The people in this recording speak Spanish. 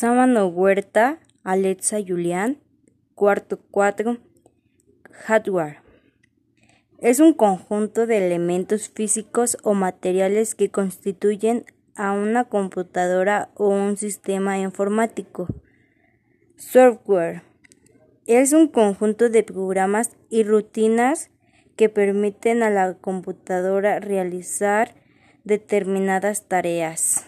Sámano Huerta, Alexa Julián, cuarto 4, hardware. Es un conjunto de elementos físicos o materiales que constituyen a una computadora o un sistema informático. Software. Es un conjunto de programas y rutinas que permiten a la computadora realizar determinadas tareas.